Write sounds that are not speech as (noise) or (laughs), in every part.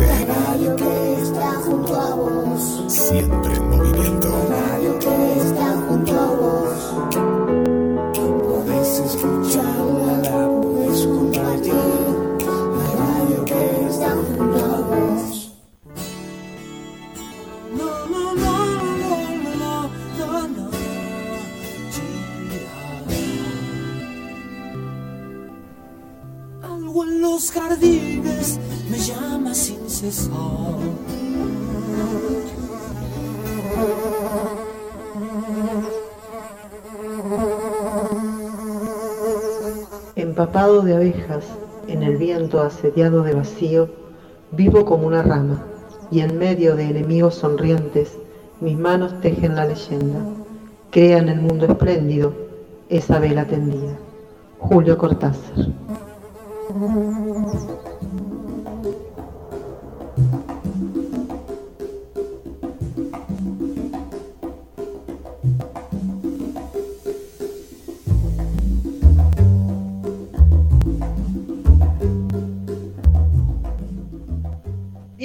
dice. La radio que está junto a vos. Asediado de vacío, vivo como una rama, y en medio de enemigos sonrientes, mis manos tejen la leyenda. Crean el mundo espléndido, esa vela tendida. Julio Cortázar.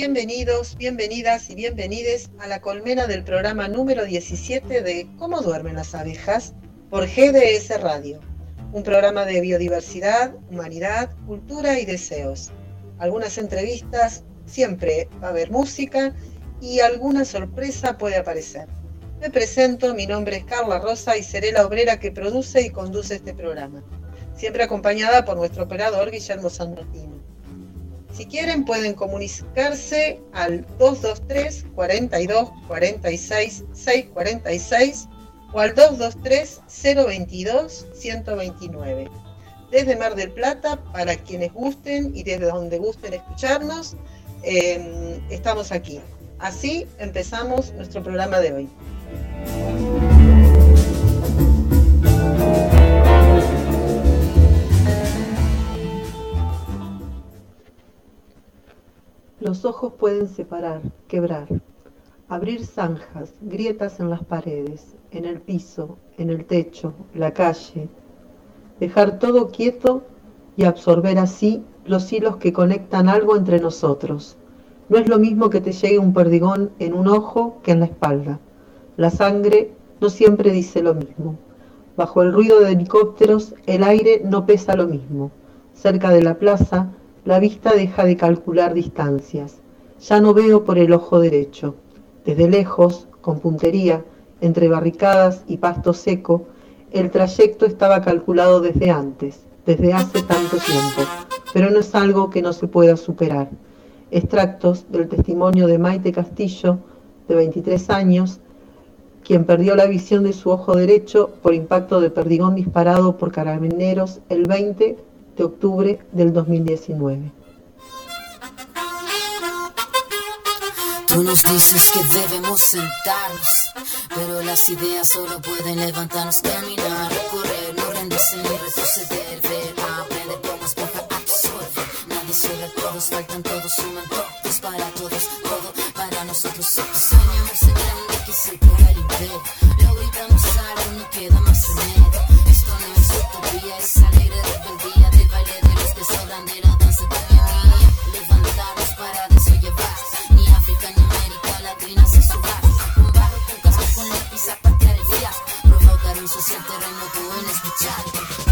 Bienvenidos, bienvenidas y bienvenides a la colmena del programa número 17 de ¿Cómo duermen las abejas? por GDS Radio, un programa de biodiversidad, humanidad, cultura y deseos. Algunas entrevistas, siempre va a haber música y alguna sorpresa puede aparecer. Me presento, mi nombre es Carla Rosa y seré la obrera que produce y conduce este programa, siempre acompañada por nuestro operador Guillermo San Martino. Si quieren pueden comunicarse al 223 42 46 646 o al 223 022 129. Desde Mar del Plata, para quienes gusten y desde donde gusten escucharnos, eh, estamos aquí. Así empezamos nuestro programa de hoy. Los ojos pueden separar, quebrar, abrir zanjas, grietas en las paredes, en el piso, en el techo, la calle, dejar todo quieto y absorber así los hilos que conectan algo entre nosotros. No es lo mismo que te llegue un perdigón en un ojo que en la espalda. La sangre no siempre dice lo mismo. Bajo el ruido de helicópteros, el aire no pesa lo mismo. Cerca de la plaza, la vista deja de calcular distancias. Ya no veo por el ojo derecho. Desde lejos, con puntería, entre barricadas y pasto seco, el trayecto estaba calculado desde antes, desde hace tanto tiempo, pero no es algo que no se pueda superar. Extractos del testimonio de Maite Castillo, de 23 años, quien perdió la visión de su ojo derecho por impacto de perdigón disparado por carabineros el 20 de octubre del 2019. Tú nos dices que debemos sentarnos, pero las ideas solo pueden levantarnos, caminar, correr, no rendirse ni retroceder, ver, aprender como esponja absorbe. Nadie sobra, todos faltan, todos suman, todos para todos, todo para nosotros. Soñamos en grande que se pueda el un social terremoto en escuchar.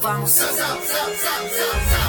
Suelo al cielo vamos.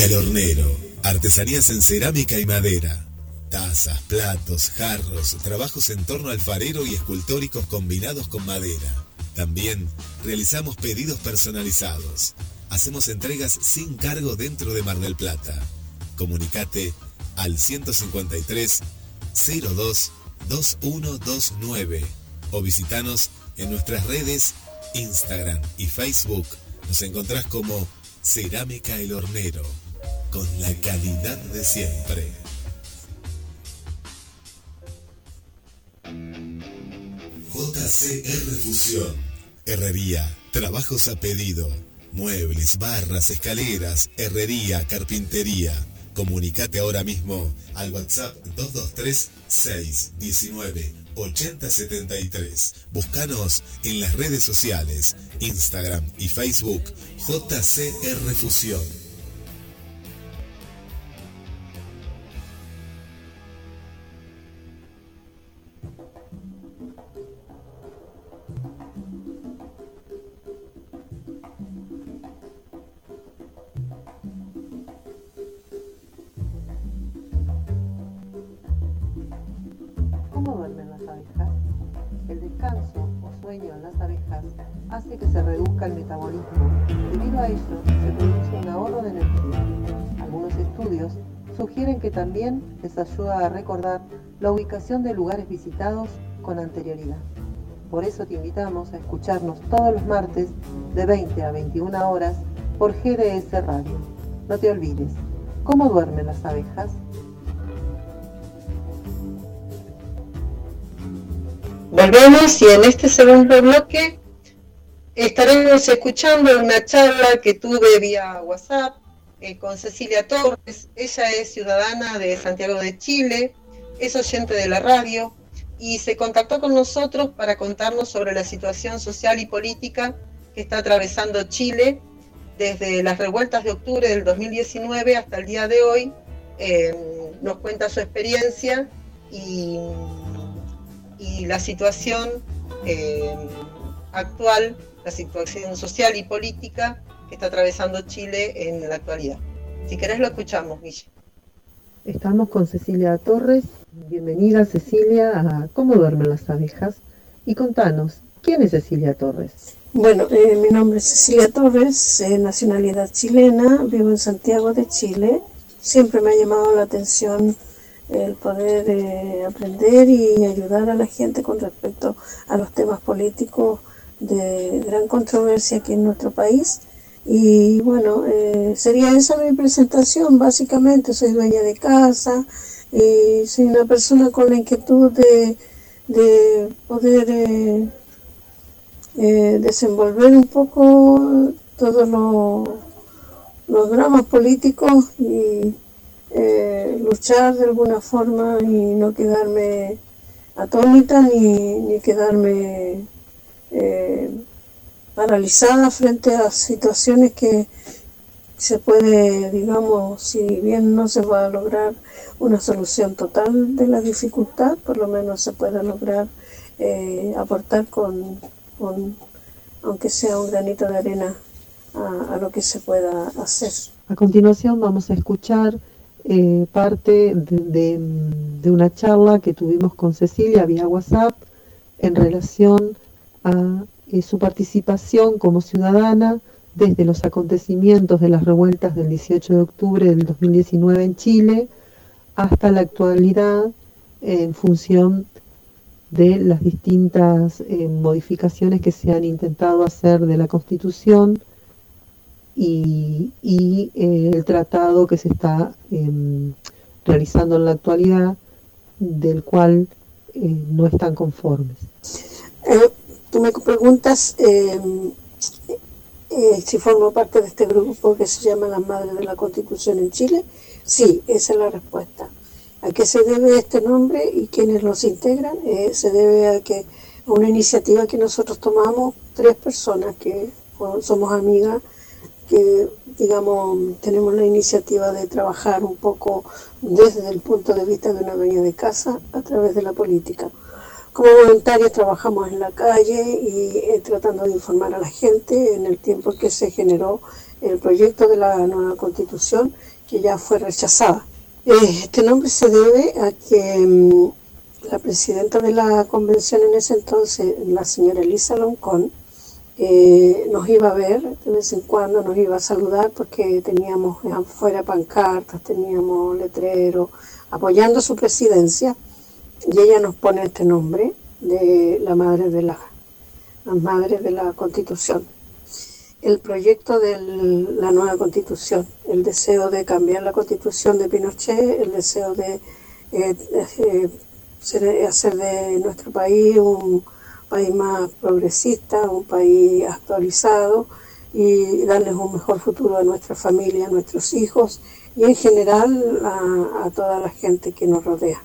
El Hornero. Artesanías en cerámica y madera. Tazas, platos, jarros, trabajos en torno alfarero y escultóricos combinados con madera. También realizamos pedidos personalizados. Hacemos entregas sin cargo dentro de Mar del Plata. Comunicate al 153 02 2129 o visitanos en nuestras redes Instagram y Facebook. Nos encontrás como Cerámica El Hornero, con la calidad de siempre. JCR Fusión. Herrería, trabajos a pedido, muebles, barras, escaleras, herrería, carpintería. Comunicate ahora mismo al WhatsApp 223 619 8073. Búscanos en las redes sociales, Instagram y Facebook JCR Fusión. Hace que se reduzca el metabolismo. Debido a ello, se produce un ahorro de energía. Algunos estudios sugieren que también les ayuda a recordar la ubicación de lugares visitados con anterioridad. Por eso te invitamos a escucharnos todos los martes de 20 a 21 horas por GDS Radio. No te olvides, ¿cómo duermen las abejas? Volvemos y en este segundo bloque estaremos escuchando una charla que tuve vía WhatsApp eh, con Cecilia Torres. Ella es ciudadana de Santiago de Chile, es oyente de la radio y se contactó con nosotros para contarnos sobre la situación social y política que está atravesando Chile desde las revueltas de octubre del 2019 hasta el día de hoy. Eh, nos cuenta su experiencia y la situación eh, actual, la situación social y política que está atravesando Chile en la actualidad. Si querés lo escuchamos, Guille. Estamos con Cecilia Torres. Bienvenida Cecilia a ¿Cómo duermen las abejas? Y contanos, ¿quién es Cecilia Torres? Bueno, eh, mi nombre es Cecilia Torres, eh, nacionalidad chilena, vivo en Santiago de Chile. Siempre me ha llamado la atención el poder eh, aprender y ayudar a la gente con respecto a los temas políticos de gran controversia aquí en nuestro país. Y bueno, eh, sería esa mi presentación, básicamente soy dueña de casa y soy una persona con la inquietud de, de poder eh, eh, desenvolver un poco todos los, los dramas políticos y luchar de alguna forma y no quedarme atónita ni, ni quedarme eh, paralizada frente a situaciones que se puede, digamos, si bien no se va a lograr una solución total de la dificultad, por lo menos se puede lograr eh, aportar con, aunque sea un granito de arena, a, lo que se pueda hacer. A continuación vamos a escuchar eh, parte de, de, una charla que tuvimos con Cecilia vía WhatsApp en relación a eh, su participación como ciudadana desde los acontecimientos de las revueltas del 18 de octubre del 2019 en Chile hasta la actualidad en función de las distintas eh, modificaciones que se han intentado hacer de la Constitución y, y eh, el tratado que se está eh, realizando en la actualidad, del cual no están conformes. Tú me preguntas eh, si formo parte de este grupo que se llama las Madres de la Constitución en Chile, sí, esa es la respuesta. ¿A qué se debe este nombre y quiénes los integran? Eh, se debe a que a una iniciativa que nosotros tomamos, tres personas que somos amigas, que digamos tenemos la iniciativa de trabajar un poco desde el punto de vista de una dueña de casa a través de la política. Como voluntarios trabajamos en la calle y eh, tratando de informar a la gente en el tiempo que se generó el proyecto de la nueva constitución que ya fue rechazada. Eh, este nombre se debe a que um, la presidenta de la convención en ese entonces, la señora Elisa Loncón, eh, nos iba a ver de vez en cuando, nos iba a saludar porque teníamos afuera pancartas, teníamos letreros apoyando su presidencia y ella nos pone este nombre de la madre de la, las madres de la constitución. El proyecto de la nueva constitución, el deseo de cambiar la constitución de Pinochet, el deseo de eh, eh, hacer de nuestro país un país más progresista, un país actualizado y darles un mejor futuro a nuestra familia, a nuestros hijos y en general a toda la gente que nos rodea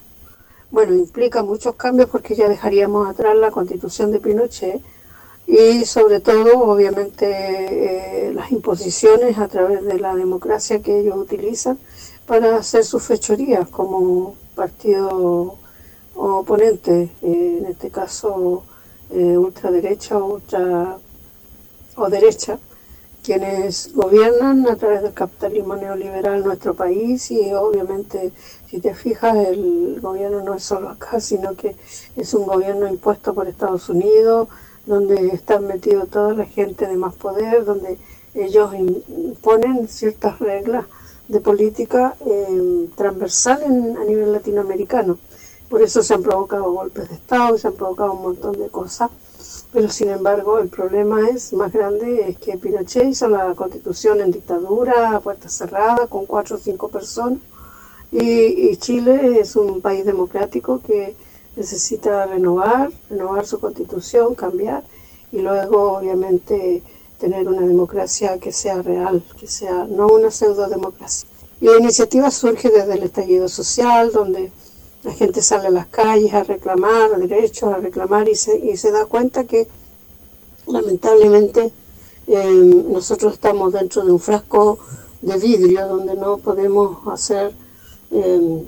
bueno, implica muchos cambios porque ya dejaríamos atrás la constitución de Pinochet y sobre todo, obviamente, eh, las imposiciones a través de la democracia que ellos utilizan para hacer sus fechorías como partido oponente, en este caso eh, ultraderecha o, o derecha, quienes gobiernan a través del capitalismo neoliberal nuestro país y obviamente si te fijas, el gobierno no es solo acá, (laughs) sino que es un gobierno impuesto por Estados Unidos, donde están metidos toda la gente de más poder, donde ellos imponen ciertas reglas de política eh, transversal en, a nivel latinoamericano. Por eso se han provocado golpes de Estado, se han provocado un montón de cosas, pero sin embargo el problema es más grande, es que Pinochet hizo la constitución en dictadura, a puerta cerrada, con cuatro o cinco personas, y, y, Chile es un país democrático que necesita renovar, renovar su constitución, cambiar y luego obviamente tener una democracia que sea real, que sea no una pseudo democracia. Y la iniciativa surge desde el estallido social, donde la gente sale a las calles a reclamar derechos, a reclamar y se, y se da cuenta que lamentablemente eh, nosotros estamos dentro de un frasco de vidrio donde no podemos hacer eh,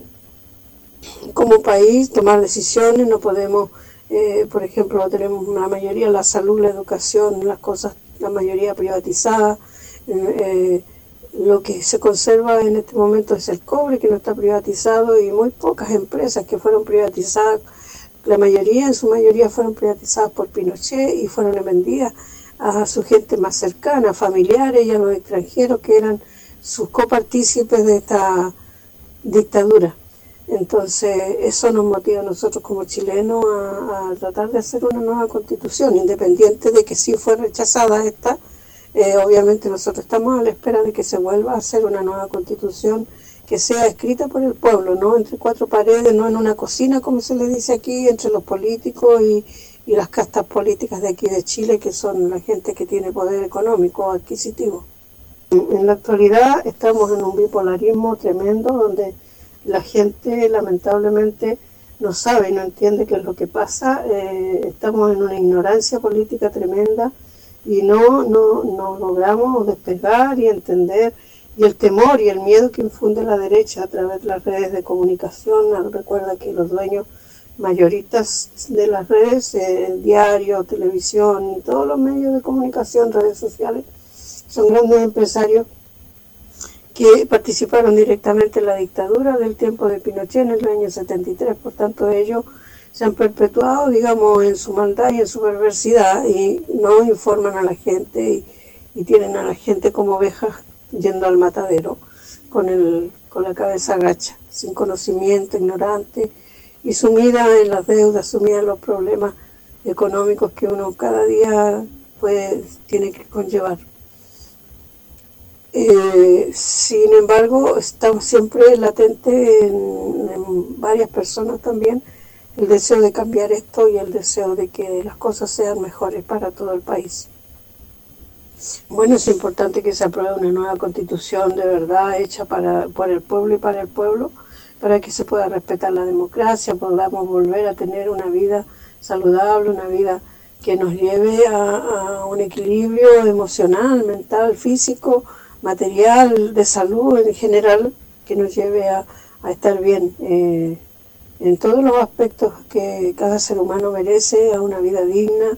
como país tomar decisiones, no podemos, eh, por ejemplo, tenemos la mayoría la salud, la educación, las cosas, la mayoría privatizadas. Eh, lo que se conserva en este momento es el cobre, que no está privatizado, y muy pocas empresas que fueron privatizadas, la mayoría, en su mayoría, fueron privatizadas por Pinochet y fueron vendidas a su gente más cercana, familiares y a los extranjeros que eran sus copartícipes de esta dictadura. Entonces, eso nos motiva a nosotros como chilenos a, a, tratar de hacer una nueva constitución, independiente de que si fue rechazada esta, eh, obviamente nosotros estamos a la espera de que se vuelva a hacer una nueva constitución que sea escrita por el pueblo, no entre cuatro paredes, no en una cocina, como se le dice aquí, entre los políticos y, y las castas políticas de aquí de Chile, que son la gente que tiene poder económico adquisitivo. En la actualidad estamos en un bipolarismo tremendo donde la gente lamentablemente no sabe y no entiende qué es lo que pasa. Eh, estamos en una ignorancia política tremenda y no, no, no logramos despegar y entender y el temor y el miedo que infunde la derecha a través de las redes de comunicación. Recuerda que los dueños mayoritas de las redes, eh, diario, televisión y todos los medios de comunicación, redes sociales, son grandes empresarios que participaron directamente en la dictadura del tiempo de Pinochet en el año 73. Por tanto, ellos se han perpetuado, digamos, en su maldad y en su perversidad y no informan a la gente y, tienen a la gente como ovejas yendo al matadero con, el, con la cabeza agacha, sin conocimiento, ignorante y sumida en las deudas, sumida en los problemas económicos que uno cada día pues tiene que conllevar. Eh, sin embargo, está siempre latente en, en, varias personas también el deseo de cambiar esto y el deseo de que las cosas sean mejores para todo el país. Bueno, es importante que se apruebe una nueva constitución de verdad hecha para, por el pueblo y para el pueblo, para que se pueda respetar la democracia, podamos volver a tener una vida saludable, una vida que nos lleve a, un equilibrio emocional, mental, físico, material, de salud en general, que nos lleve a, a estar bien eh, en todos los aspectos que cada ser humano merece, a una vida digna,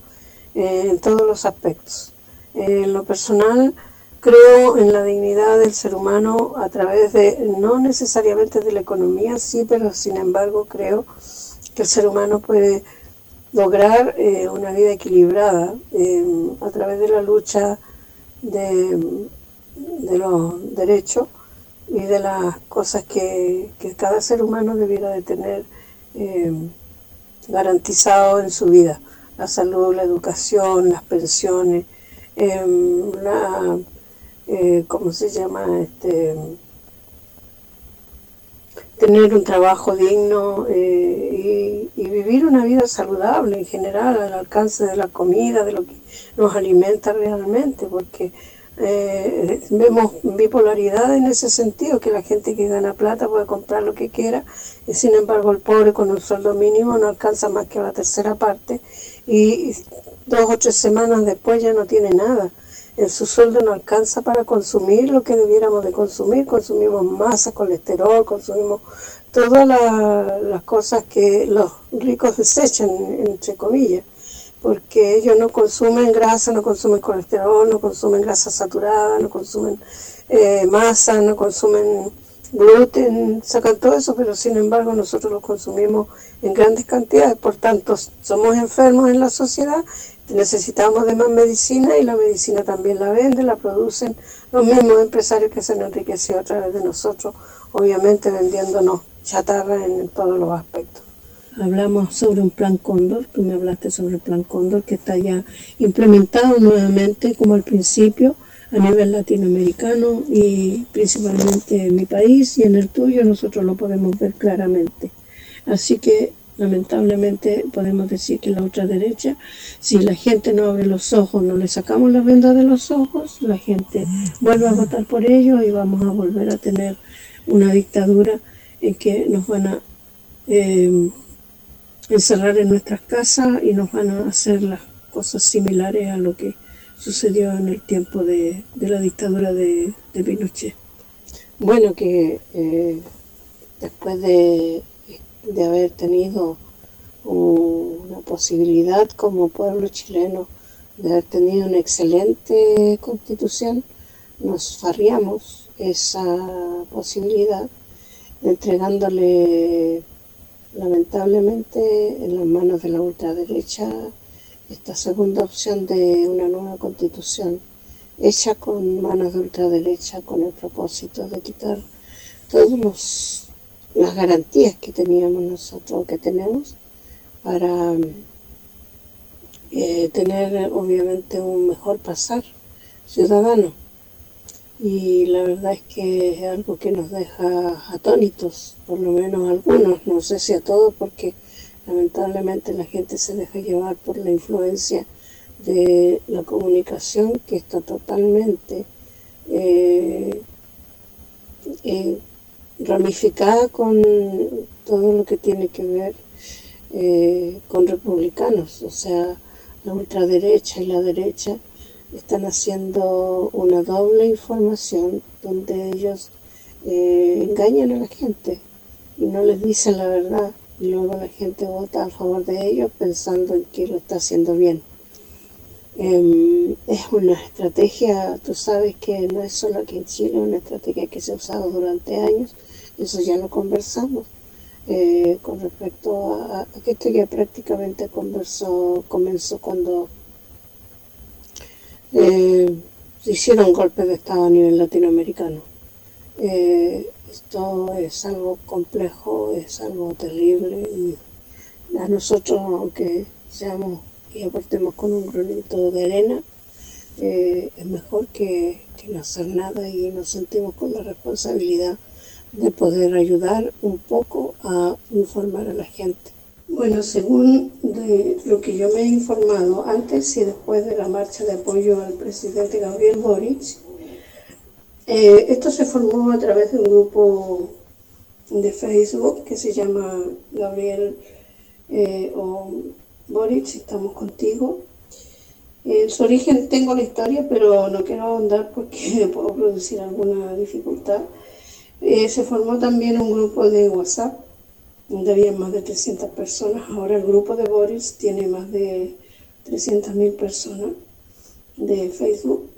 eh, en todos los aspectos. En lo personal, creo en la dignidad del ser humano a través de, no necesariamente de la economía, sí, pero sin embargo creo que el ser humano puede lograr eh, una vida equilibrada eh, a través de la lucha de, de, los derechos y de las cosas que, que cada ser humano debiera de tener eh, garantizado en su vida. La salud, la educación, las pensiones, la eh, ¿cómo se llama? Este, tener un trabajo digno eh, y, y, vivir una vida saludable en general, al alcance de la comida, de lo que nos alimenta realmente, porque eh, vemos bipolaridad en ese sentido, que la gente que gana plata puede comprar lo que quiera, y sin embargo el pobre con un sueldo mínimo no alcanza más que la tercera parte, y dos o tres semanas después ya no tiene nada. En su sueldo no alcanza para consumir lo que debiéramos de consumir, consumimos masa, colesterol, consumimos todas la, las cosas que los ricos desechan, entre comillas, porque ellos no consumen grasa, no consumen colesterol, no consumen grasa saturada, no consumen eh, masa, no consumen gluten, sacan todo eso, pero sin embargo nosotros lo consumimos en grandes cantidades, por tanto somos enfermos en la sociedad necesitamos de más medicina y la medicina también la venden, la producen los mismos empresarios que se han enriquecido a través de nosotros, obviamente vendiéndonos chatarra en todos los aspectos. Hablamos sobre un plan Cóndor, tú me hablaste sobre el plan Cóndor que está ya implementado nuevamente como al principio a nivel latinoamericano y principalmente en mi país y en el tuyo nosotros lo podemos ver claramente. Así que lamentablemente podemos decir que la otra derecha, si la gente no abre los ojos, no le sacamos la venda de los ojos, la gente vuelve a votar por ellos y vamos a volver a tener una dictadura en que nos van a eh, encerrar en nuestras casas y nos van a hacer las cosas similares a lo que sucedió en el tiempo de, de la dictadura de, de, Pinochet. Bueno, que eh, después de de haber tenido una posibilidad como pueblo chileno de haber tenido una excelente constitución, nos farriamos esa posibilidad entregándole lamentablemente en las manos de la ultraderecha esta segunda opción de una nueva constitución hecha con manos de ultraderecha con el propósito de quitar todos los las garantías que teníamos nosotros, que tenemos, para eh, tener obviamente un mejor pasar ciudadano. Y la verdad es que es algo que nos deja atónitos, por lo menos algunos, no sé si a todos, porque Lamentablemente la gente se deja llevar por la influencia de la comunicación que está totalmente eh, eh, ramificada con todo lo que tiene que ver eh, con republicanos, o sea, la ultraderecha y la derecha están haciendo una doble información donde ellos engañan a la gente y no les dicen la verdad y luego la gente vota a favor de ellos pensando en que lo está haciendo bien. Em, es una estrategia, tú sabes que no es solo aquí en Chile, es una estrategia que se ha usado durante años, eso ya lo conversamos. Eh, con respecto a, esto ya prácticamente conversó, comenzó cuando eh, hicieron golpes de Estado a nivel latinoamericano. Eh, esto es algo complejo, es algo terrible y a nosotros, aunque seamos y aportemos con un granito de arena, eh, es mejor que, no hacer nada y nos sentimos con la responsabilidad de poder ayudar un poco a informar a la gente. Bueno, según lo que yo me he informado antes y después de la marcha de apoyo al presidente Gabriel Boric, eh, esto se formó a través de un grupo de Facebook que se llama Gabriel eh, o Boric, estamos contigo. En su origen tengo la historia, pero no quiero ahondar porque (laughs) puedo producir alguna dificultad. Eh, se formó también un grupo de WhatsApp, donde había más de 300 personas. Ahora el grupo de Boris tiene más de 300.000 personas de Facebook.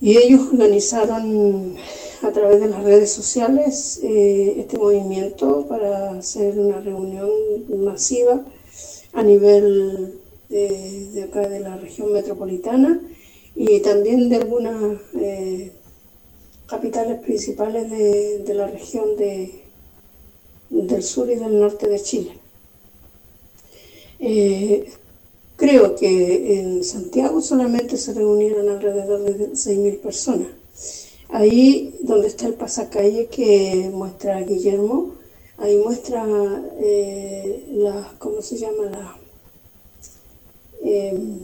Y ellos organizaron a través de las redes sociales eh, este movimiento para hacer una reunión masiva a nivel de, acá de la región metropolitana y también de algunas eh, capitales principales de, la región de, del sur y del norte de Chile. Eh, Creo que en Santiago solamente se reunieron alrededor de 6.000 personas. Ahí donde está el pasacalle que muestra Guillermo, ahí muestra eh, las, ¿cómo se llama? Las em,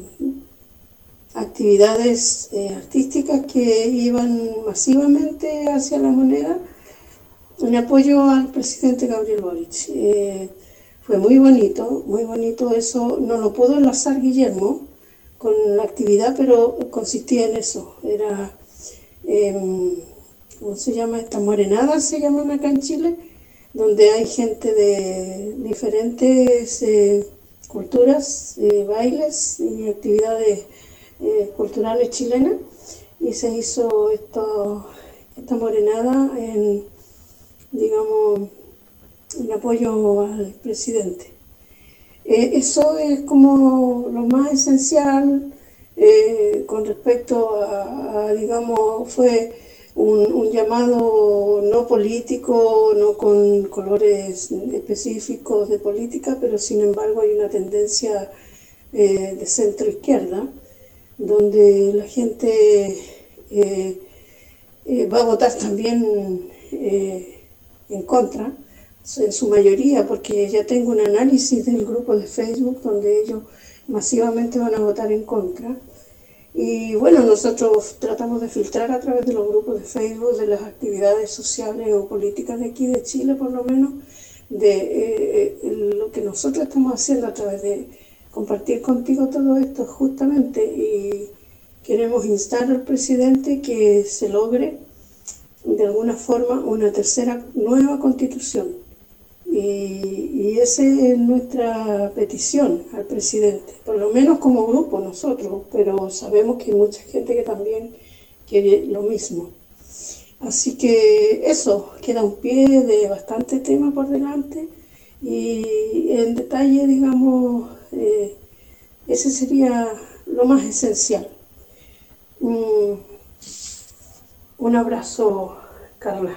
actividades eh, artísticas que iban masivamente hacia la moneda en apoyo al presidente Gabriel Boric. Eh, fue muy bonito, muy bonito eso. No lo pudo enlazar Guillermo con la actividad, pero consistía en eso. Era, em, ¿cómo se llama? Esta morenada se llaman acá en Chile, donde hay gente de diferentes eh, culturas, eh, bailes y actividades eh, culturales chilenas. Y se hizo esto, esta morenada en, digamos, en apoyo al presidente. Eh, eso es como lo más esencial eh, con respecto a, digamos, fue un, llamado no político, no con colores específicos de política, pero sin embargo hay una tendencia eh, de centro izquierda, donde la gente va a votar también en contra en su mayoría, porque ya tengo un análisis del grupo de Facebook donde ellos masivamente van a votar en contra. Y bueno, nosotros tratamos de filtrar a través de los grupos de Facebook, de las actividades sociales o políticas de aquí de Chile, por lo menos, de eh, eh, lo que nosotros estamos haciendo a través de compartir contigo todo esto justamente y queremos instar al presidente que se logre de alguna forma una tercera nueva constitución y, esa es nuestra petición al presidente, por lo menos como grupo nosotros, pero sabemos que hay mucha gente que también quiere lo mismo. Así que eso, queda un pie de bastante tema por delante y en detalle, digamos, eh, ese sería lo más esencial. Un abrazo, Carla.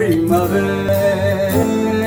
Primavera.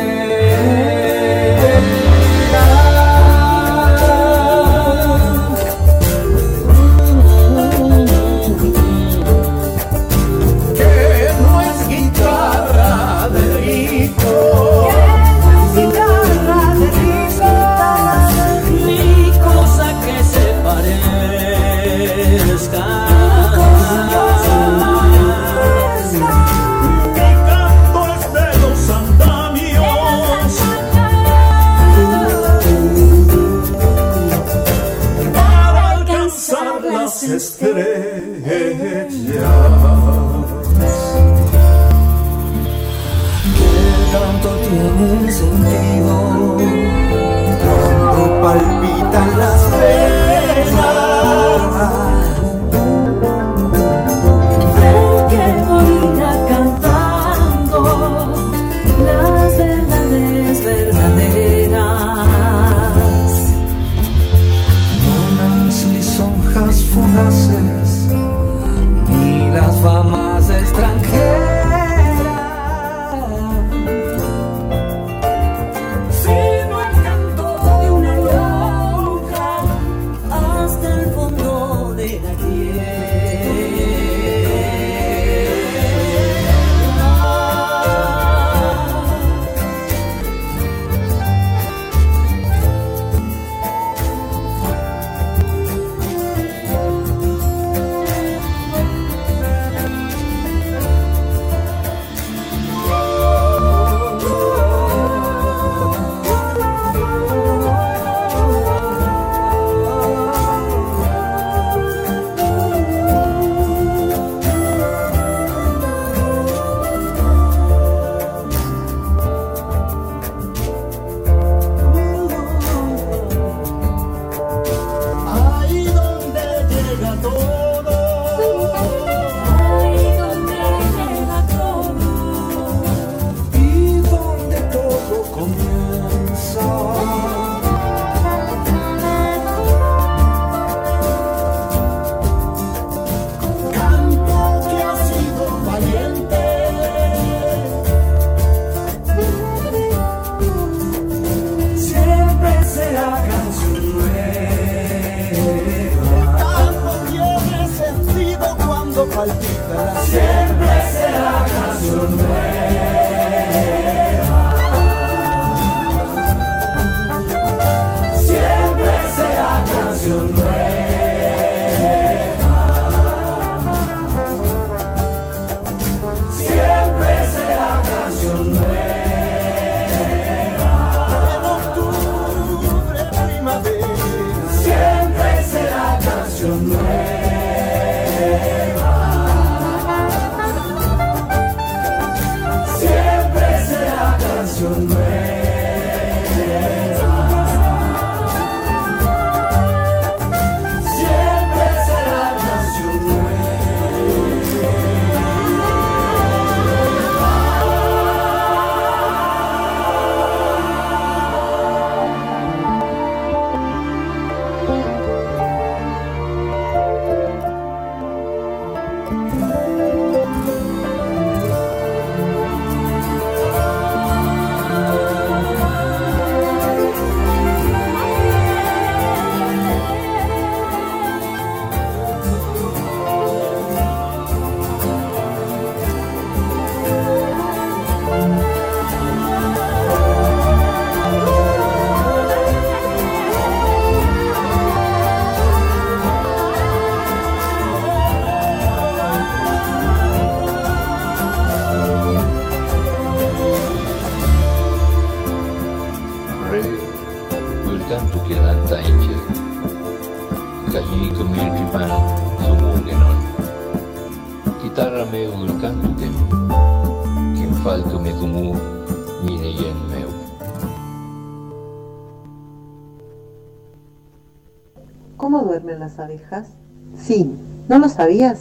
¿No lo sabías?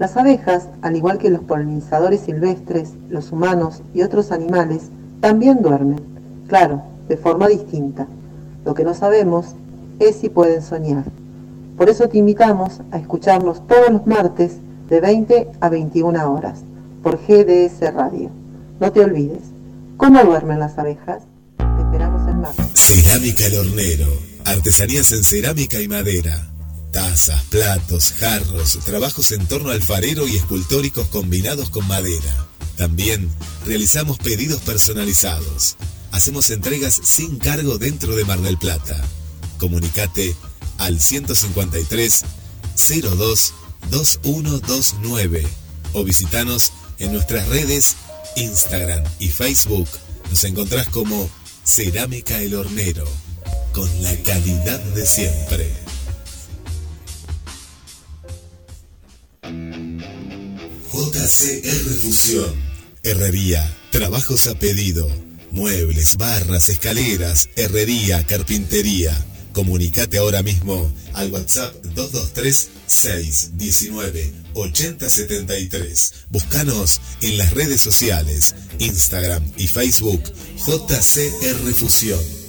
Las abejas, al igual que los polinizadores silvestres, los humanos y otros animales, también duermen, claro, de forma distinta. Lo que no sabemos es si pueden soñar. Por eso te invitamos a escucharnos todos los martes de 20 a 21 horas por GDS Radio. No te olvides, ¿cómo duermen las abejas? Te esperamos el martes. Cerámica El Hornero. Artesanías en cerámica y madera. Tazas, platos, jarros, trabajos en torno alfarero y escultóricos combinados con madera. También realizamos pedidos personalizados. Hacemos entregas sin cargo dentro de Mar del Plata. Comunicate al 153 02 2129 o visitanos en nuestras redes Instagram y Facebook. Nos encontrás como Cerámica El Hornero, con la calidad de siempre. JCR Fusión. Herrería, trabajos a pedido, muebles, barras, escaleras, herrería, carpintería. Comunicate ahora mismo al WhatsApp 223 619 8073. Búscanos en las redes sociales, Instagram y Facebook JCR Fusión.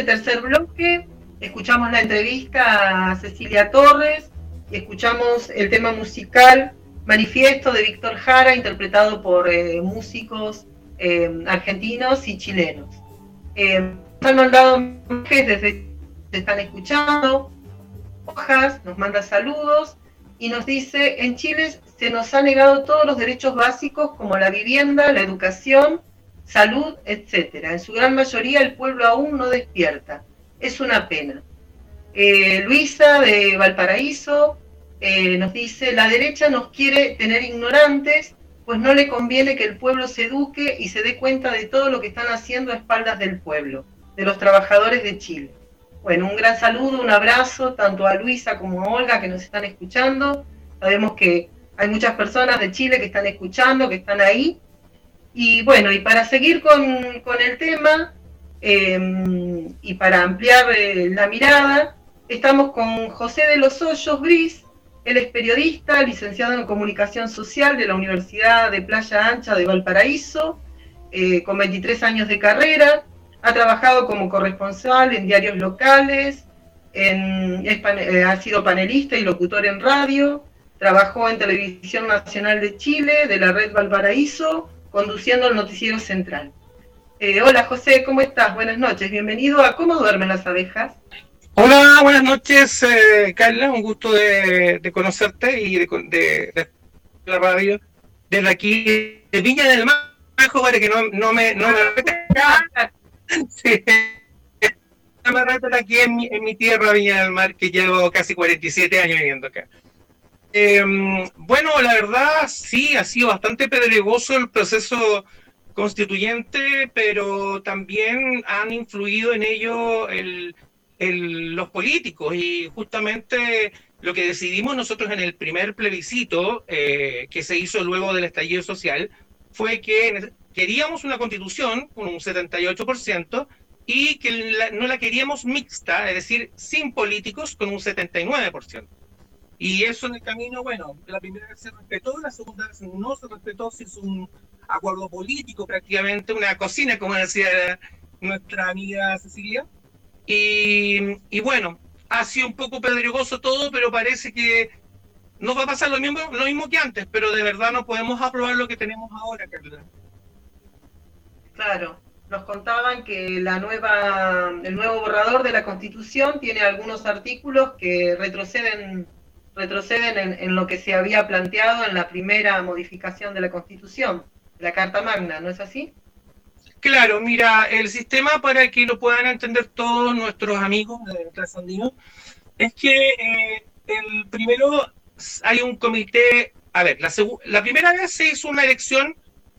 Este tercer bloque, escuchamos la entrevista a Cecilia Torres escuchamos el tema musical Manifiesto de Víctor Jara, interpretado por eh, músicos eh, argentinos y chilenos. Eh, nos han mandado mensajes desde se están escuchando, hojas, nos manda saludos y nos dice, en Chile se nos ha negado todos los derechos básicos como la vivienda, la educación, salud, etcétera. En su gran mayoría el pueblo aún no despierta. Es una pena. Eh, Luisa de Valparaíso eh, nos dice, la derecha nos quiere tener ignorantes, pues no le conviene que el pueblo se eduque y se dé cuenta de todo lo que están haciendo a espaldas del pueblo, de los trabajadores de Chile. Bueno, un gran saludo, un abrazo tanto a Luisa como a Olga que nos están escuchando. Sabemos que hay muchas personas de Chile que están escuchando, que están ahí. Y bueno, y para seguir con, el tema eh, y para ampliar eh, la mirada, estamos con José de los Hoyos Bris. Él es periodista, licenciado en comunicación social de la Universidad de Playa Ancha de Valparaíso, eh, con 23 años de carrera. Ha trabajado como corresponsal en diarios locales, eh, ha sido panelista y locutor en radio, trabajó en Televisión Nacional de Chile, de la red Valparaíso, conduciendo el noticiero central. Eh, hola José, ¿cómo estás? Buenas noches, bienvenido a ¿Cómo duermen las abejas? Hola, buenas noches, eh, Carla. Un gusto de, de conocerte y de, de- de la radio. Desde aquí, de Viña del Mar, para que no, no me, no me (laughs) Sí. Me aquí en mi, en mi tierra, Viña del Mar, que llevo casi 47 años viviendo acá. Eh, bueno, la verdad, sí, ha sido bastante pedregoso el proceso constituyente, pero también han influido en ello el, el- los políticos y justamente lo que decidimos nosotros en el primer plebiscito eh, que se hizo luego del estallido social fue que queríamos una constitución con un 78% y que la- no la queríamos mixta, es decir, sin políticos con un 79%. Y eso en el camino, bueno, la primera vez se respetó, la segunda vez no se respetó, se hizo un acuerdo político prácticamente, una cocina, como decía nuestra amiga Cecilia. Y, y bueno, ha sido un poco pedregoso todo, pero parece que nos va a pasar lo mismo, lo mismo que antes, pero de verdad no podemos aprobar lo que tenemos ahora, Carla. Claro. nos contaban que la nueva, el nuevo borrador de la Constitución tiene algunos artículos que retroceden, retroceden en, en lo que se había planteado en la primera modificación de la Constitución, la Carta Magna, ¿no es así? Claro, mira, el sistema para que lo puedan entender todos nuestros amigos de Clase Andino es que eh, el primero hay un comité, a ver, la, la primera vez se hizo una elección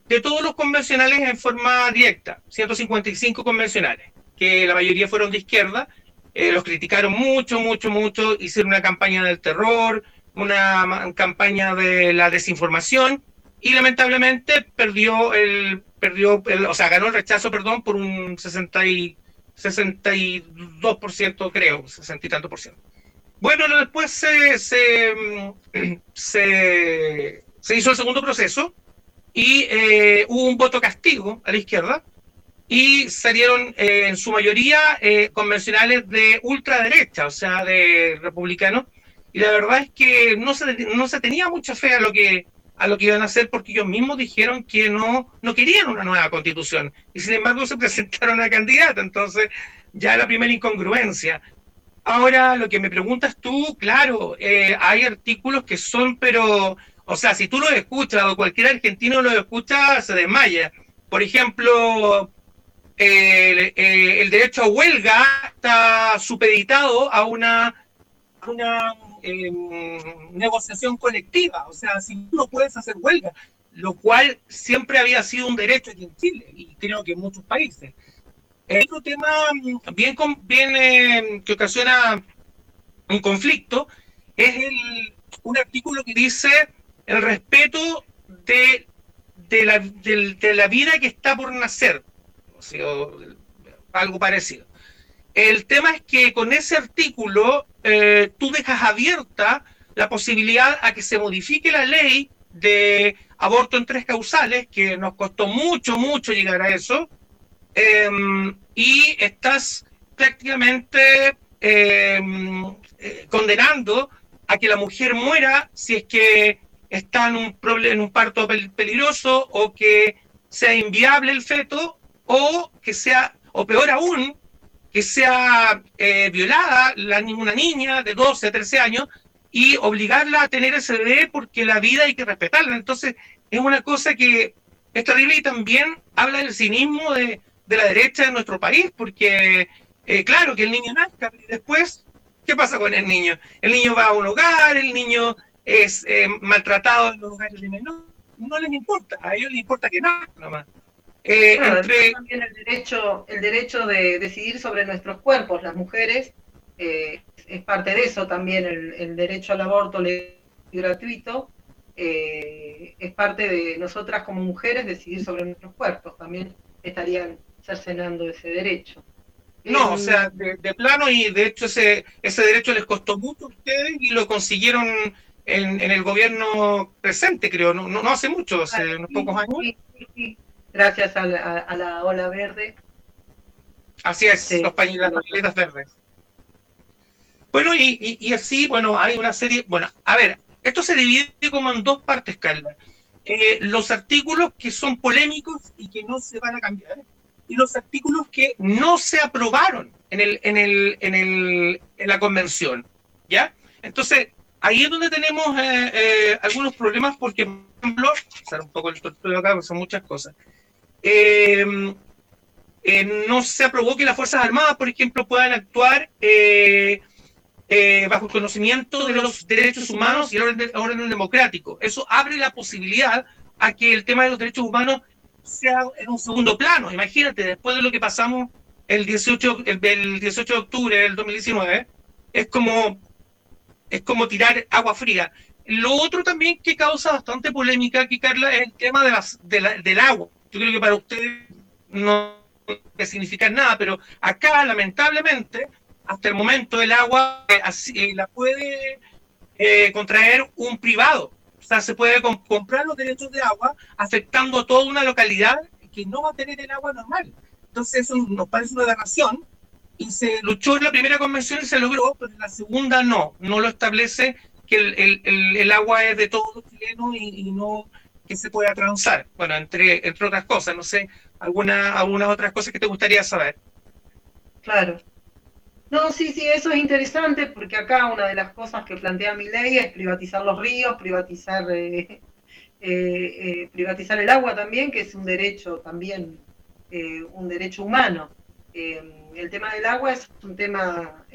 de todos los convencionales en forma directa, 155 convencionales, que la mayoría fueron de izquierda, eh, los criticaron mucho, mucho, mucho, hicieron una campaña del terror, una campaña de la desinformación y lamentablemente perdió el, perdió el- o sea, ganó el rechazo, perdón, por un 60 y, 62%, creo, 60 y tanto por ciento. Bueno, después se, se, mm, (clears throat) se, se hizo el segundo proceso y eh, hubo un voto castigo a la izquierda y salieron eh, en su mayoría eh, convencionales de ultraderecha, o sea, de republicanos. Y la verdad es que no se, no se tenía mucha fe a lo que a lo que iban a hacer porque ellos mismos dijeron que no, no querían una nueva constitución y sin embargo se (laughs) presentaron a candidata, entonces ya la primera incongruencia. Ahora, lo que me preguntas tú, claro, eh, hay artículos que son, pero, o sea, si tú los escuchas o cualquier argentino los escucha, se desmaya. Por ejemplo, eh, el derecho a huelga está supeditado a una, una eh, negociación colectiva. O sea, si no puedes hacer huelga, lo cual siempre había sido un derecho aquí en Chile y creo que en muchos países. Otro tema mm, bien, eh, que ocasiona un conflicto es el, un artículo que dice el respeto de, de, la, del- de la vida que está por nacer, sea, o algo parecido. El tema es que con ese artículo eh, tú dejas abierta la posibilidad a que se modifique la ley de aborto en tres causales, que nos costó mucho, mucho llegar a eso, em, y estás prácticamente em, eh, condenando a que la mujer muera si es que está en un, en un parto pel- peligroso o que sea inviable el feto o que sea, o peor aún, que sea eh, violada la, una niña de 12, 13 años y obligarla a tener ese bebé porque la vida hay que respetarla. Entonces, es una cosa que es terrible y también habla del cinismo de, de la derecha de nuestro país, porque, eh, claro, que el niño nazca, y después, ¿qué pasa con el niño? El niño va a un hogar, el niño es eh, maltratado en los hogares de menor, no les importa, a ellos les importa que nazca nomás. Eh, Claro, entre- también el derecho, el derecho de decidir sobre nuestros cuerpos, las mujeres, eh, es parte de eso también, el, el derecho al aborto legal y gratuito, eh, es parte de nosotras como mujeres decidir sobre nuestros cuerpos, también estarían cercenando ese derecho. No, o Eh, sea, de, de plano y de hecho ese, ese derecho les costó mucho a ustedes y lo consiguieron en, en el gobierno presente, creo, no, no, no hace mucho, hace unos sí, pocos años. sí, sí. Gracias a la, a- la ola verde. Así es, Sí. los pañuelos, las pañueletas verdes. Bueno, y, y, y así, bueno, hay una serie, bueno, a ver, esto se divide como en dos partes, Carla. Eh, los artículos que son polémicos y que no se van a cambiar, y los artículos que no se aprobaron en, el, en, el, en, el, en la convención, ¿ya? Entonces, ahí es donde tenemos eh, eh, algunos problemas porque, por ejemplo, usar un poco el tortuga acá, son muchas cosas. Eh, eh, no se aprobó que las Fuerzas Armadas, por ejemplo, puedan actuar eh, eh, bajo el conocimiento de los derechos humanos y el orden, orden democrático. Eso abre la posibilidad a que el tema de los derechos humanos sea en un segundo plano. Imagínate, después de lo que pasamos el 18, el, el 18 de octubre del 2019, es como, es como tirar agua fría. Lo otro también que causa bastante polémica aquí, Carla, es el tema del agua. Yo creo que para ustedes no que significar nada, pero acá lamentablemente hasta el momento el agua eh, así, eh, la puede eh, contraer un privado. O sea, se puede com- comprar los derechos de agua afectando a toda una localidad que no va a tener el agua normal. Entonces eso nos parece una aberración y se luchó en la primera convención y se logró, pero en la segunda no, no lo establece que el, el- el- el agua es de todos los chilenos y, y no que se pueda transar. Bueno, entre, entre otras cosas, no sé, alguna, algunas otras cosas que te gustaría saber. Claro. No, sí, sí, eso es interesante porque acá una de las cosas que plantea mi ley es privatizar los ríos, privatizar, eh, (laughs) eh, eh, privatizar el agua también, que es un derecho también, un derecho humano. El tema del agua es un tema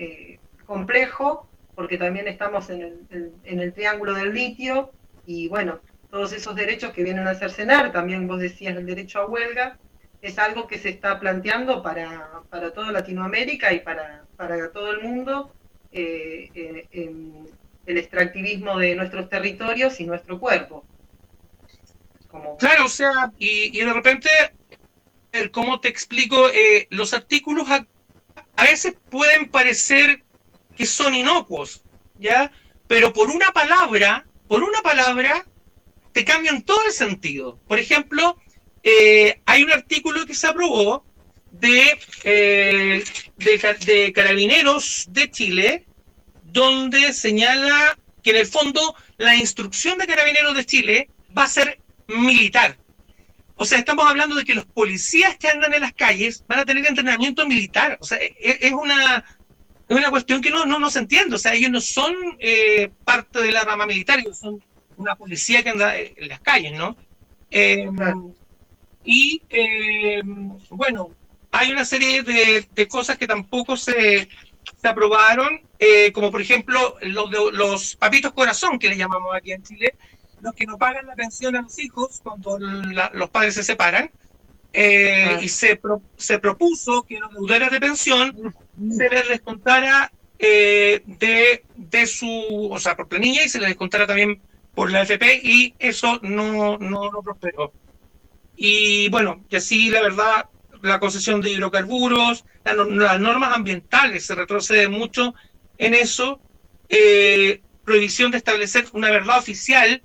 complejo porque también estamos en el, en el triángulo del litio y bueno, todos esos derechos que vienen a cercenar, también vos decías el derecho a huelga, es algo que se está planteando para, para toda Latinoamérica y para, para todo el mundo, eh, eh, el extractivismo de nuestros territorios y nuestro cuerpo. Claro, o sea, y, y de repente, el cómo te explico, Eh, los artículos a, a veces pueden parecer que son inocuos, ¿ya? Pero por una palabra, por una palabra, te cambian todo el sentido. Por ejemplo, eh, hay un artículo que se aprobó de, eh, de, ca- de Carabineros de Chile, donde señala que en el fondo la instrucción de Carabineros de Chile va a ser militar. O sea, estamos hablando de que los policías que andan en las calles van a tener entrenamiento militar. O sea, e- es, una, es una cuestión que no, no, no se entiende. O sea, ellos no son eh, parte de la rama militar, ellos son una policía que anda en las calles, ¿no? Eh, y eh, bueno, hay una serie de, de cosas que tampoco se, se aprobaron, eh, como por ejemplo los, los papitos corazón que le llamamos aquí en Chile, los que no pagan la pensión a los hijos cuando la- los padres se separan, eh, Ah. y se, pro- se propuso que los deudores de pensión se les descontara eh, de, de su, o sea, por planilla y se les descontara también por la FP y eso no, no, prosperó. Y bueno, y así la verdad, la concesión de hidrocarburos, las normas ambientales, se retrocede mucho en eso, eh, prohibición de establecer una verdad oficial,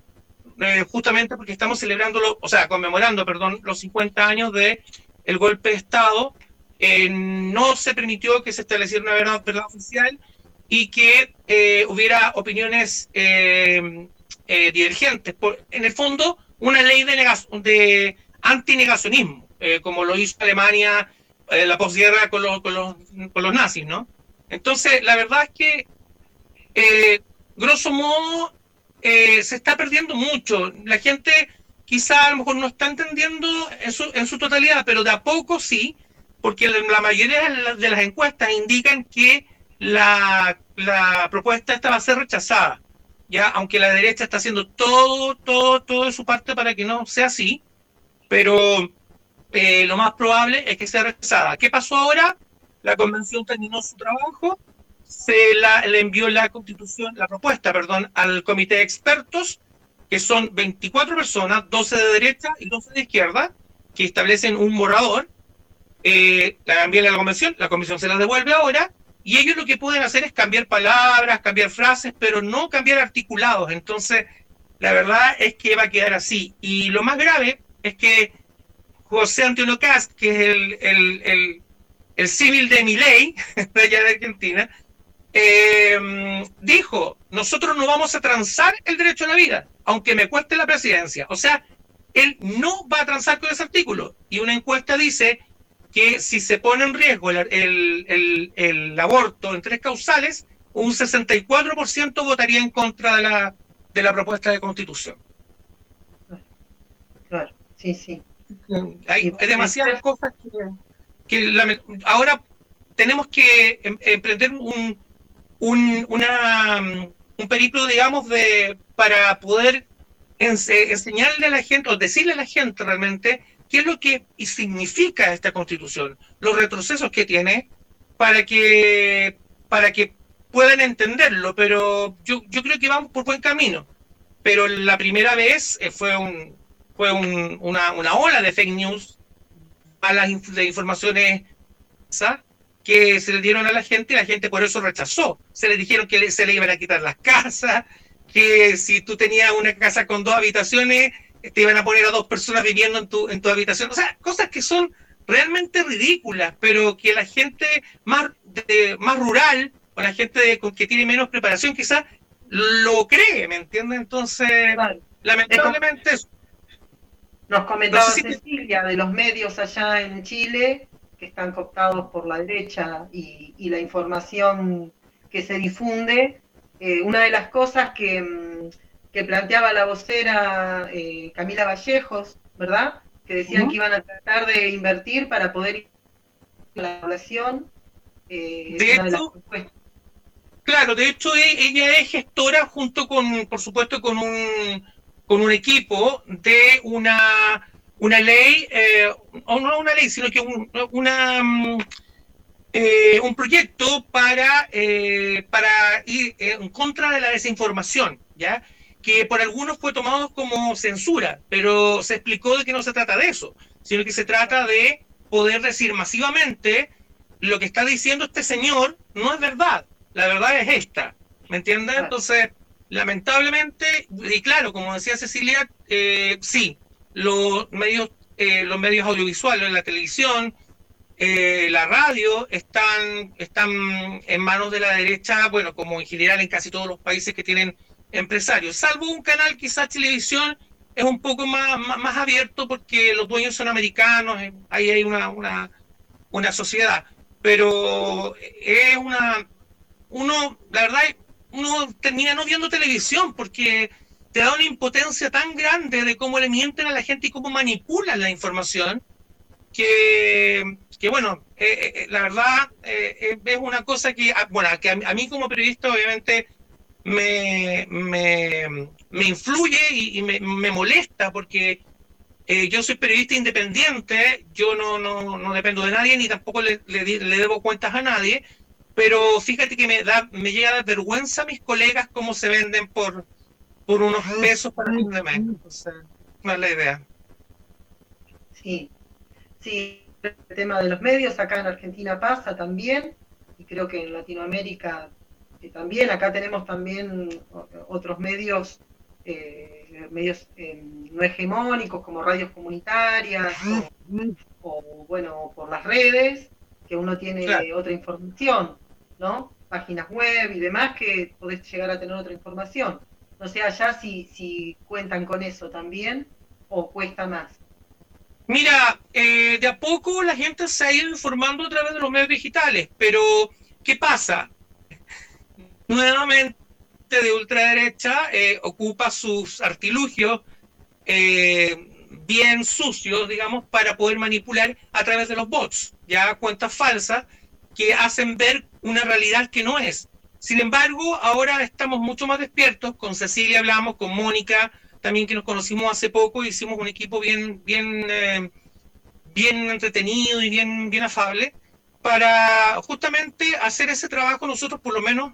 eh, justamente porque estamos celebrando, o sea, conmemorando, perdón, los 50 años de golpe de Estado, eh, no se permitió que se estableciera una verdad, verdad oficial y que eh, hubiera opiniones eh, eh, divergentes. Por, en el fondo, una ley de, de antinegacionismo, eh, como lo hizo Alemania en la posguerra con los, con, los, con los nazis, ¿no? Entonces, la verdad es que, eh, grosso modo, eh, se está perdiendo mucho. La gente quizá a lo mejor no está entendiendo en su, en su totalidad, pero de a poco sí, porque la, mayoría de las encuestas indican que la, la propuesta esta va a ser rechazada, ya aunque la derecha está haciendo todo, todo, todo de su parte para que no sea así, pero eh, lo más probable es que sea rechazada. ¿Qué pasó ahora? La convención terminó su trabajo, se le envió la constitución, la propuesta, perdón, al comité de expertos, que son 24 personas, 12 de derecha y 12 de izquierda, que establecen un borrador, eh, la envían a la convención, la convención se la devuelve ahora, y ellos lo que pueden hacer es cambiar palabras, cambiar frases, pero no cambiar articulados. Entonces, la verdad es que va a quedar así. Y lo más grave es que José Antonio Cast, que es el, el, el, civil de mi ley, (laughs) de allá de Argentina, eh, dijo, nosotros no vamos a transar el derecho a la vida, aunque me cueste la presidencia. O sea, él no va a transar con ese artículo. Y una encuesta dice que si se pone en riesgo el, el, el, el aborto en tres causales, un 64% votaría en contra de la, de la propuesta de constitución. Claro, sí, sí. Hay, hay demasiadas cosas que, que la- ahora tenemos que em- emprender un, un, una, un periplo, digamos, de para poder ense- enseñarle a la gente o decirle a la gente realmente qué es lo que significa esta constitución, los retrocesos que tiene, para que, para que puedan entenderlo, pero yo, yo creo que vamos por buen camino. Pero la primera vez eh, fue un, fue un- una, una ola de fake news, malas de informaciones ¿sa? que se le dieron a la gente y la gente por eso rechazó. Se le dijeron que le- se le iban a quitar las casas, que si tú tenías una casa con dos habitaciones, te iban a poner a dos personas viviendo en tu, en tu habitación. O sea, cosas que son realmente ridículas, pero que la gente más, de- más rural o la gente de- que tiene menos preparación quizás lo cree, ¿me entiendes? Entonces, lamentablemente eso. Nos comentaba No sé si- Cecilia de los medios allá en Chile que están cooptados por la derecha y, y la información que se difunde. Eh, una de las cosas que, mm, que planteaba la vocera eh, Camila Vallejos, ¿verdad? Que decían que iban a tratar de invertir para poder ir a la población. eh, De hecho. Claro, de hecho e- ella es gestora junto con, por supuesto, con un, con un equipo de una, una ley, eh, o no una ley, sino que un, una, mm, eh, un proyecto para, eh, para ir en contra de la desinformación, ¿ya? Que por algunos fue tomado como censura, pero se explicó de que no se trata de eso, sino que se trata de poder decir masivamente lo que está diciendo este señor no es verdad, la verdad es esta, ¿me entiendes? Entonces, lamentablemente, y claro, como decía Cecilia, eh, sí, los medios, eh, los medios audiovisuales, la televisión, eh, la radio, están, están en manos de la derecha, bueno, como en general en casi todos los países que tienen empresarios, salvo un canal, quizás televisión, es un poco más, más, más abierto porque los dueños son americanos, eh, ahí hay una, una, una sociedad, pero es una, uno, la verdad, uno termina no viendo televisión porque te da una impotencia tan grande de cómo le mienten a la gente y cómo manipulan la información, que, que bueno, eh, eh, la verdad eh, eh, es una cosa que, ah, bueno, que a, a mí como periodista obviamente me, me, me influye y, y me, me molesta porque eh, yo soy periodista independiente, yo no, no, no dependo de nadie ni tampoco le, le, debo cuentas a nadie, pero fíjate que me da me llega a dar vergüenza a mis colegas cómo se venden por, por unos pesos para fin de mes. Entonces, no es la idea. Sí, sí, el tema de los medios acá en Argentina pasa también, y creo que en Latinoamérica también, acá tenemos también otros medios, eh, medios eh, no hegemónicos como radios comunitarias o, o, bueno, por las redes, que uno tiene Claro. otra información, ¿no? Páginas web y demás que podés llegar a tener otra información. No sé allá si, si cuentan con eso también o cuesta más. Mira, eh, de a poco la gente se ha ido informando a través de los medios digitales, pero ¿qué pasa? Nuevamente de ultraderecha eh, ocupa sus artilugios eh, bien sucios, digamos, para poder manipular a través de los bots, ya cuentas falsas que hacen ver una realidad que no es. Sin embargo, ahora estamos mucho más despiertos. Con Cecilia hablamos, con Mónica, también que nos conocimos hace poco, hicimos un equipo bien, bien, eh, bien entretenido y bien, bien afable para justamente hacer ese trabajo nosotros, por lo menos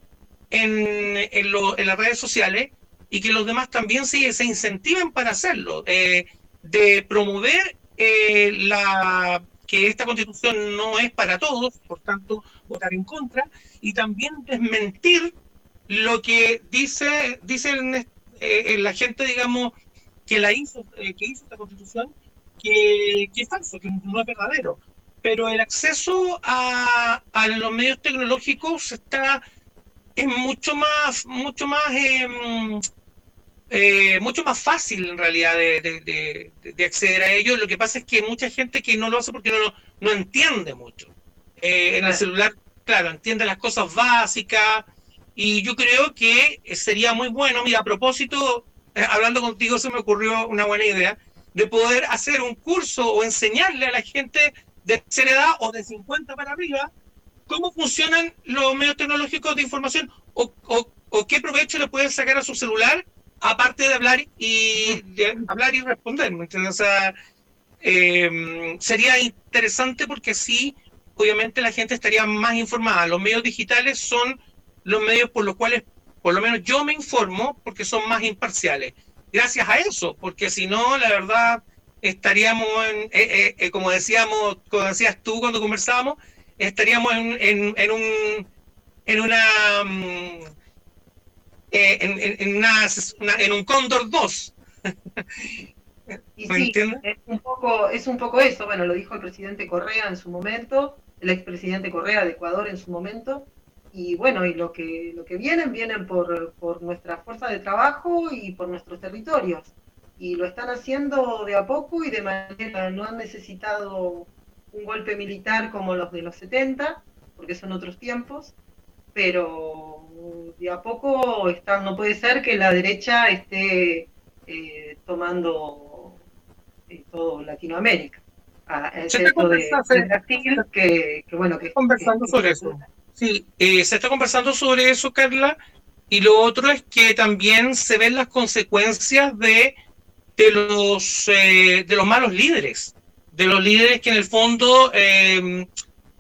en, en, lo- en las redes sociales, y que los demás también se, se incentiven para hacerlo, eh, de promover eh, la que esta constitución no es para todos, por tanto, votar en contra, y también desmentir lo que dice dicen eh, la gente, digamos, que la hizo, eh, que hizo esta constitución, que, que es falso, que no es verdadero. Pero el acceso a, a los medios tecnológicos está es mucho más, mucho más, eh, eh, mucho más fácil en realidad de, de- de- de acceder a ellos. Lo que pasa es que hay mucha gente que no lo hace porque no, no entiende mucho. Eh, en el celular, claro, entiende las cosas básicas y yo creo que sería muy bueno, mira, a propósito, eh, hablando contigo se me ocurrió una buena idea de poder hacer un curso o enseñarle a la gente de tercera edad o de 50 para arriba cómo funcionan los medios tecnológicos de información o, qué provecho le pueden sacar a su celular aparte de hablar y hablar y responder. O sea, eh, sería interesante porque así obviamente la gente estaría más informada. Los medios digitales son los medios por los cuales por lo menos yo me informo porque son más imparciales. Gracias a eso porque si no la verdad estaríamos en, eh, eh, eh, como decíamos como decías tú cuando conversábamos estaríamos en, en, en un en una mm, eh, en, una, una- en un Cóndor 2 Y ¿Me sí, es un poco, es un poco eso, bueno, lo dijo el presidente Correa en su momento, el expresidente Correa de Ecuador en su momento, y bueno, y lo que, lo que vienen, vienen por, por nuestra fuerza de trabajo y por nuestros territorios. y lo están haciendo de a poco y de manera, no han necesitado un golpe militar como los de los 70, porque son otros tiempos, pero de a poco está, no puede ser que la derecha esté eh, tomando eh, todo Latinoamérica. Ah, Se está excepto de, conversando- de Brasil, que, que bueno, que conversando que- sobre eso. Sí, eh, se está conversando sobre eso, Carla. Y lo otro es que también se ven las consecuencias de, de, los, eh, de los malos líderes, de los líderes que en el fondo eh,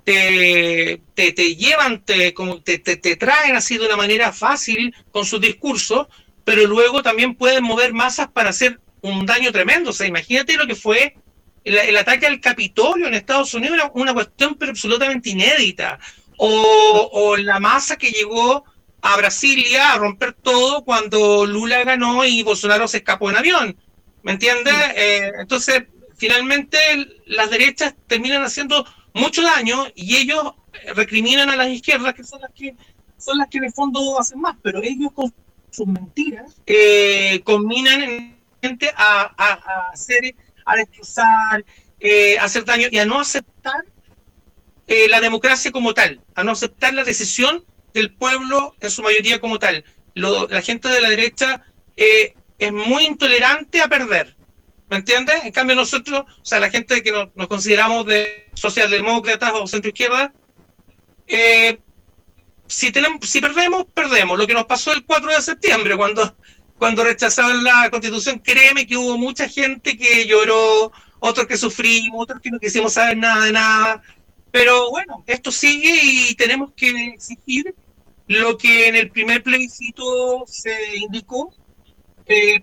te, te, te llevan, te, como te, te, te traen así de una manera fácil con sus discursos, pero luego también pueden mover masas para hacer un daño tremendo. O sea, imagínate lo que fue el, el ataque al Capitolio en Estados Unidos, era una cuestión pero absolutamente inédita. O, o la masa que llegó a Brasilia a romper todo cuando Lula ganó y Bolsonaro se escapó en avión. ¿Me entiendes? Eh, entonces, finalmente las derechas terminan haciendo mucho daño y ellos recriminan a las izquierdas, que son las que son las que en el fondo hacen más, pero ellos con sus mentiras eh, combinan en gente a, a, hacer, a destrozar, eh, a hacer daño y a no aceptar eh, la democracia como tal, a no aceptar la decisión del pueblo en su mayoría como tal. Lo- la gente de la derecha eh, es muy intolerante a perder. ¿Me entiendes? En cambio nosotros, o sea, la gente que nos, consideramos de socialdemócratas o centroizquierda, eh, si, tenemos, si perdemos, perdemos. Lo que nos pasó el 4 de septiembre, cuando, cuando rechazaron la constitución, créeme que hubo mucha gente que lloró, otros que sufrimos, otros que no quisimos saber nada de nada. Pero bueno, esto sigue y tenemos que exigir lo que en el primer plebiscito se indicó,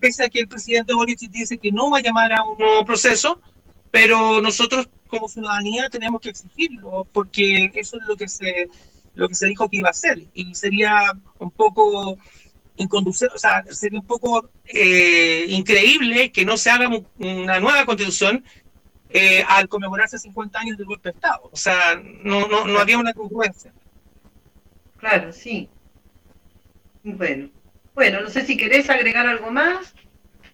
pese a que el presidente Boric dice que no va a llamar a un nuevo proceso, pero nosotros como ciudadanía tenemos que exigirlo, porque eso es lo que se, lo que se dijo que iba a hacer, y sería un poco inconducente, o sea, sería un poco eh, increíble que no se haga un- una nueva constitución eh, al conmemorarse 50 años del golpe de Estado. O sea, no, no, no había una congruencia. Claro, sí. Bueno, bueno, no sé si querés agregar algo más.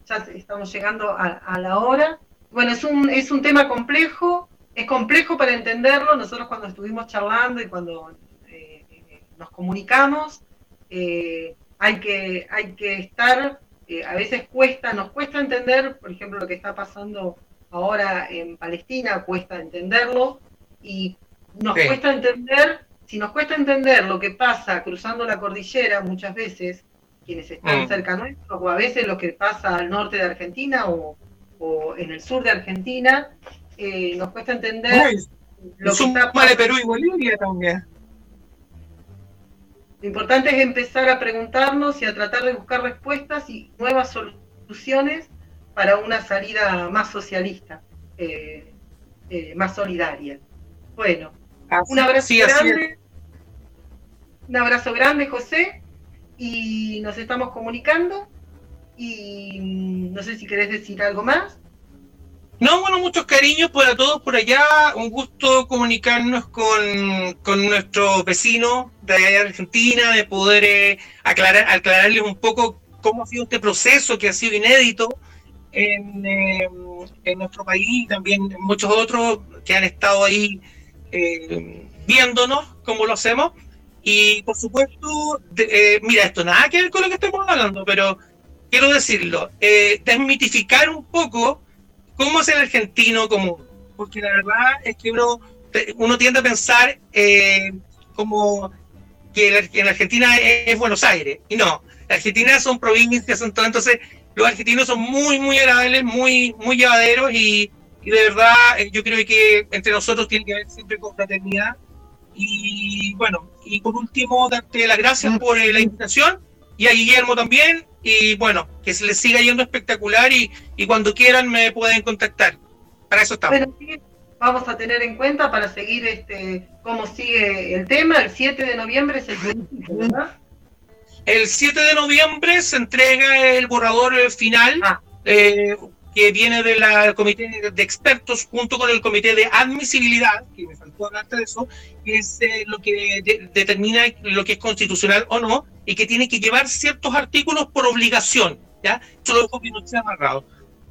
Ya estamos llegando a, a la hora. Bueno, es un, es un tema complejo, es complejo para entenderlo. Nosotros cuando estuvimos charlando y cuando eh, nos comunicamos, eh, hay, que, hay que estar, eh, a veces cuesta, nos cuesta entender, por ejemplo, lo que está pasando ahora en Palestina, cuesta entenderlo, y nos Sí. cuesta entender, si nos cuesta entender lo que pasa cruzando la cordillera muchas veces, quienes están Mm. cerca nuestros, o a veces lo que pasa al norte de Argentina o, o en el sur de Argentina, eh, nos cuesta entender lo que está de Perú y Bolivia también. Lo importante es empezar a preguntarnos y a tratar de buscar respuestas y nuevas soluciones para una salida más socialista, eh, eh, más solidaria. Bueno, Así- un abrazo sí, grande. Un abrazo grande, José. Y nos estamos comunicando. Y mm, no sé si querés decir algo más. No, bueno, muchos cariños para todos por allá. Un gusto comunicarnos con, con nuestros vecinos de Argentina, de poder eh, aclarar, aclararles un poco cómo ha sido este proceso que ha sido inédito en, eh, en nuestro país y también muchos otros que han estado ahí eh, viéndonos cómo lo hacemos. Y por supuesto, eh, mira, esto nada que ver con lo que estamos hablando, pero quiero decirlo, eh, desmitificar un poco cómo es el argentino común, porque la verdad es que uno, uno tiende a pensar eh, como que en Argentina es, Buenos Aires, y no, Argentina son provincias, son todo, entonces los argentinos son muy, muy agradables, muy, muy llevaderos y, y de verdad eh, yo creo que entre nosotros tiene que haber siempre confraternidad. Y bueno, y por último, darte las gracias por eh, la invitación y a Guillermo también. Y bueno, que se les siga yendo espectacular y, y cuando quieran me pueden contactar. Para eso estamos. Bueno, sí, vamos a tener en cuenta para seguir este cómo sigue el tema. El 7 de noviembre es el ¿verdad? El 7 de noviembre se entrega el borrador eh, final Ah. eh, que viene del comité de expertos junto con el comité de admisibilidad, que me faltó hablarte de eso, que es eh, lo que de- determina lo que es constitucional o no y que tiene que llevar ciertos artículos por obligación. ¿ya? Eso lo dejó Pinochet amarrado.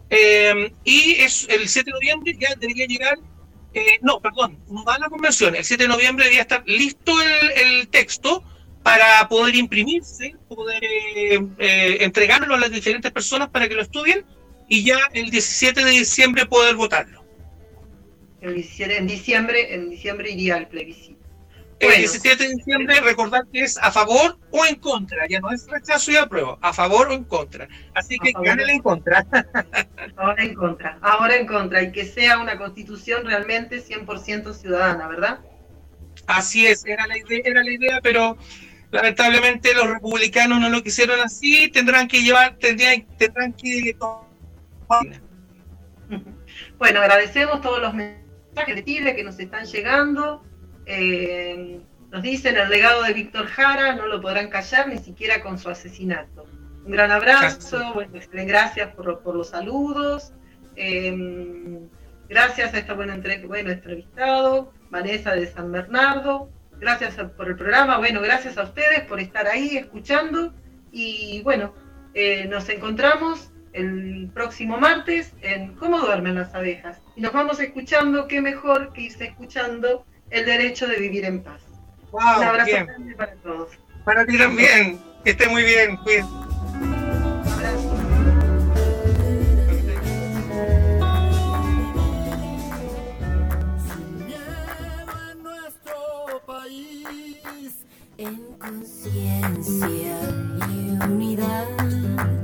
Eh, y es el 7 de noviembre ya debería llegar, eh, no, perdón, no va a la convención, el 7 de noviembre debería estar listo el, el texto para poder imprimirse, poder eh, eh, entregarlo a las diferentes personas para que lo estudien y ya el 17 de diciembre poder votarlo. El 17 en diciembre, en diciembre iría al plebiscito. El Bueno. 17 de diciembre recordar que es a favor o en contra, ya no es rechazo y apruebo, a favor o en contra. Así que gánele en contra. (laughs) Ahora en contra, ahora en contra, y que sea una constitución realmente 100% ciudadana, ¿verdad? Así es, era la idea, era la idea, pero lamentablemente los republicanos no lo quisieron así, tendrán que llevar, tendrían, tendrán que Bueno, agradecemos todos los mensajes de Chile que nos están llegando. Eh, nos dicen el legado de Víctor Jara, no lo podrán callar ni siquiera con su asesinato. Un gran abrazo, bueno, este, gracias por, por los saludos. Eh, gracias a este buen entre- bueno entrevistado, Vanessa de San Bernardo. Gracias por el programa. Bueno, gracias a ustedes por estar ahí escuchando. Y bueno, eh, nos encontramos el próximo martes en Cómo duermen las abejas. Y nos vamos escuchando, qué mejor que irse escuchando el derecho de vivir en paz. Un abrazo bien. grande para todos. Para ti también, que esté muy bien, cuídense. En conciencia y unidad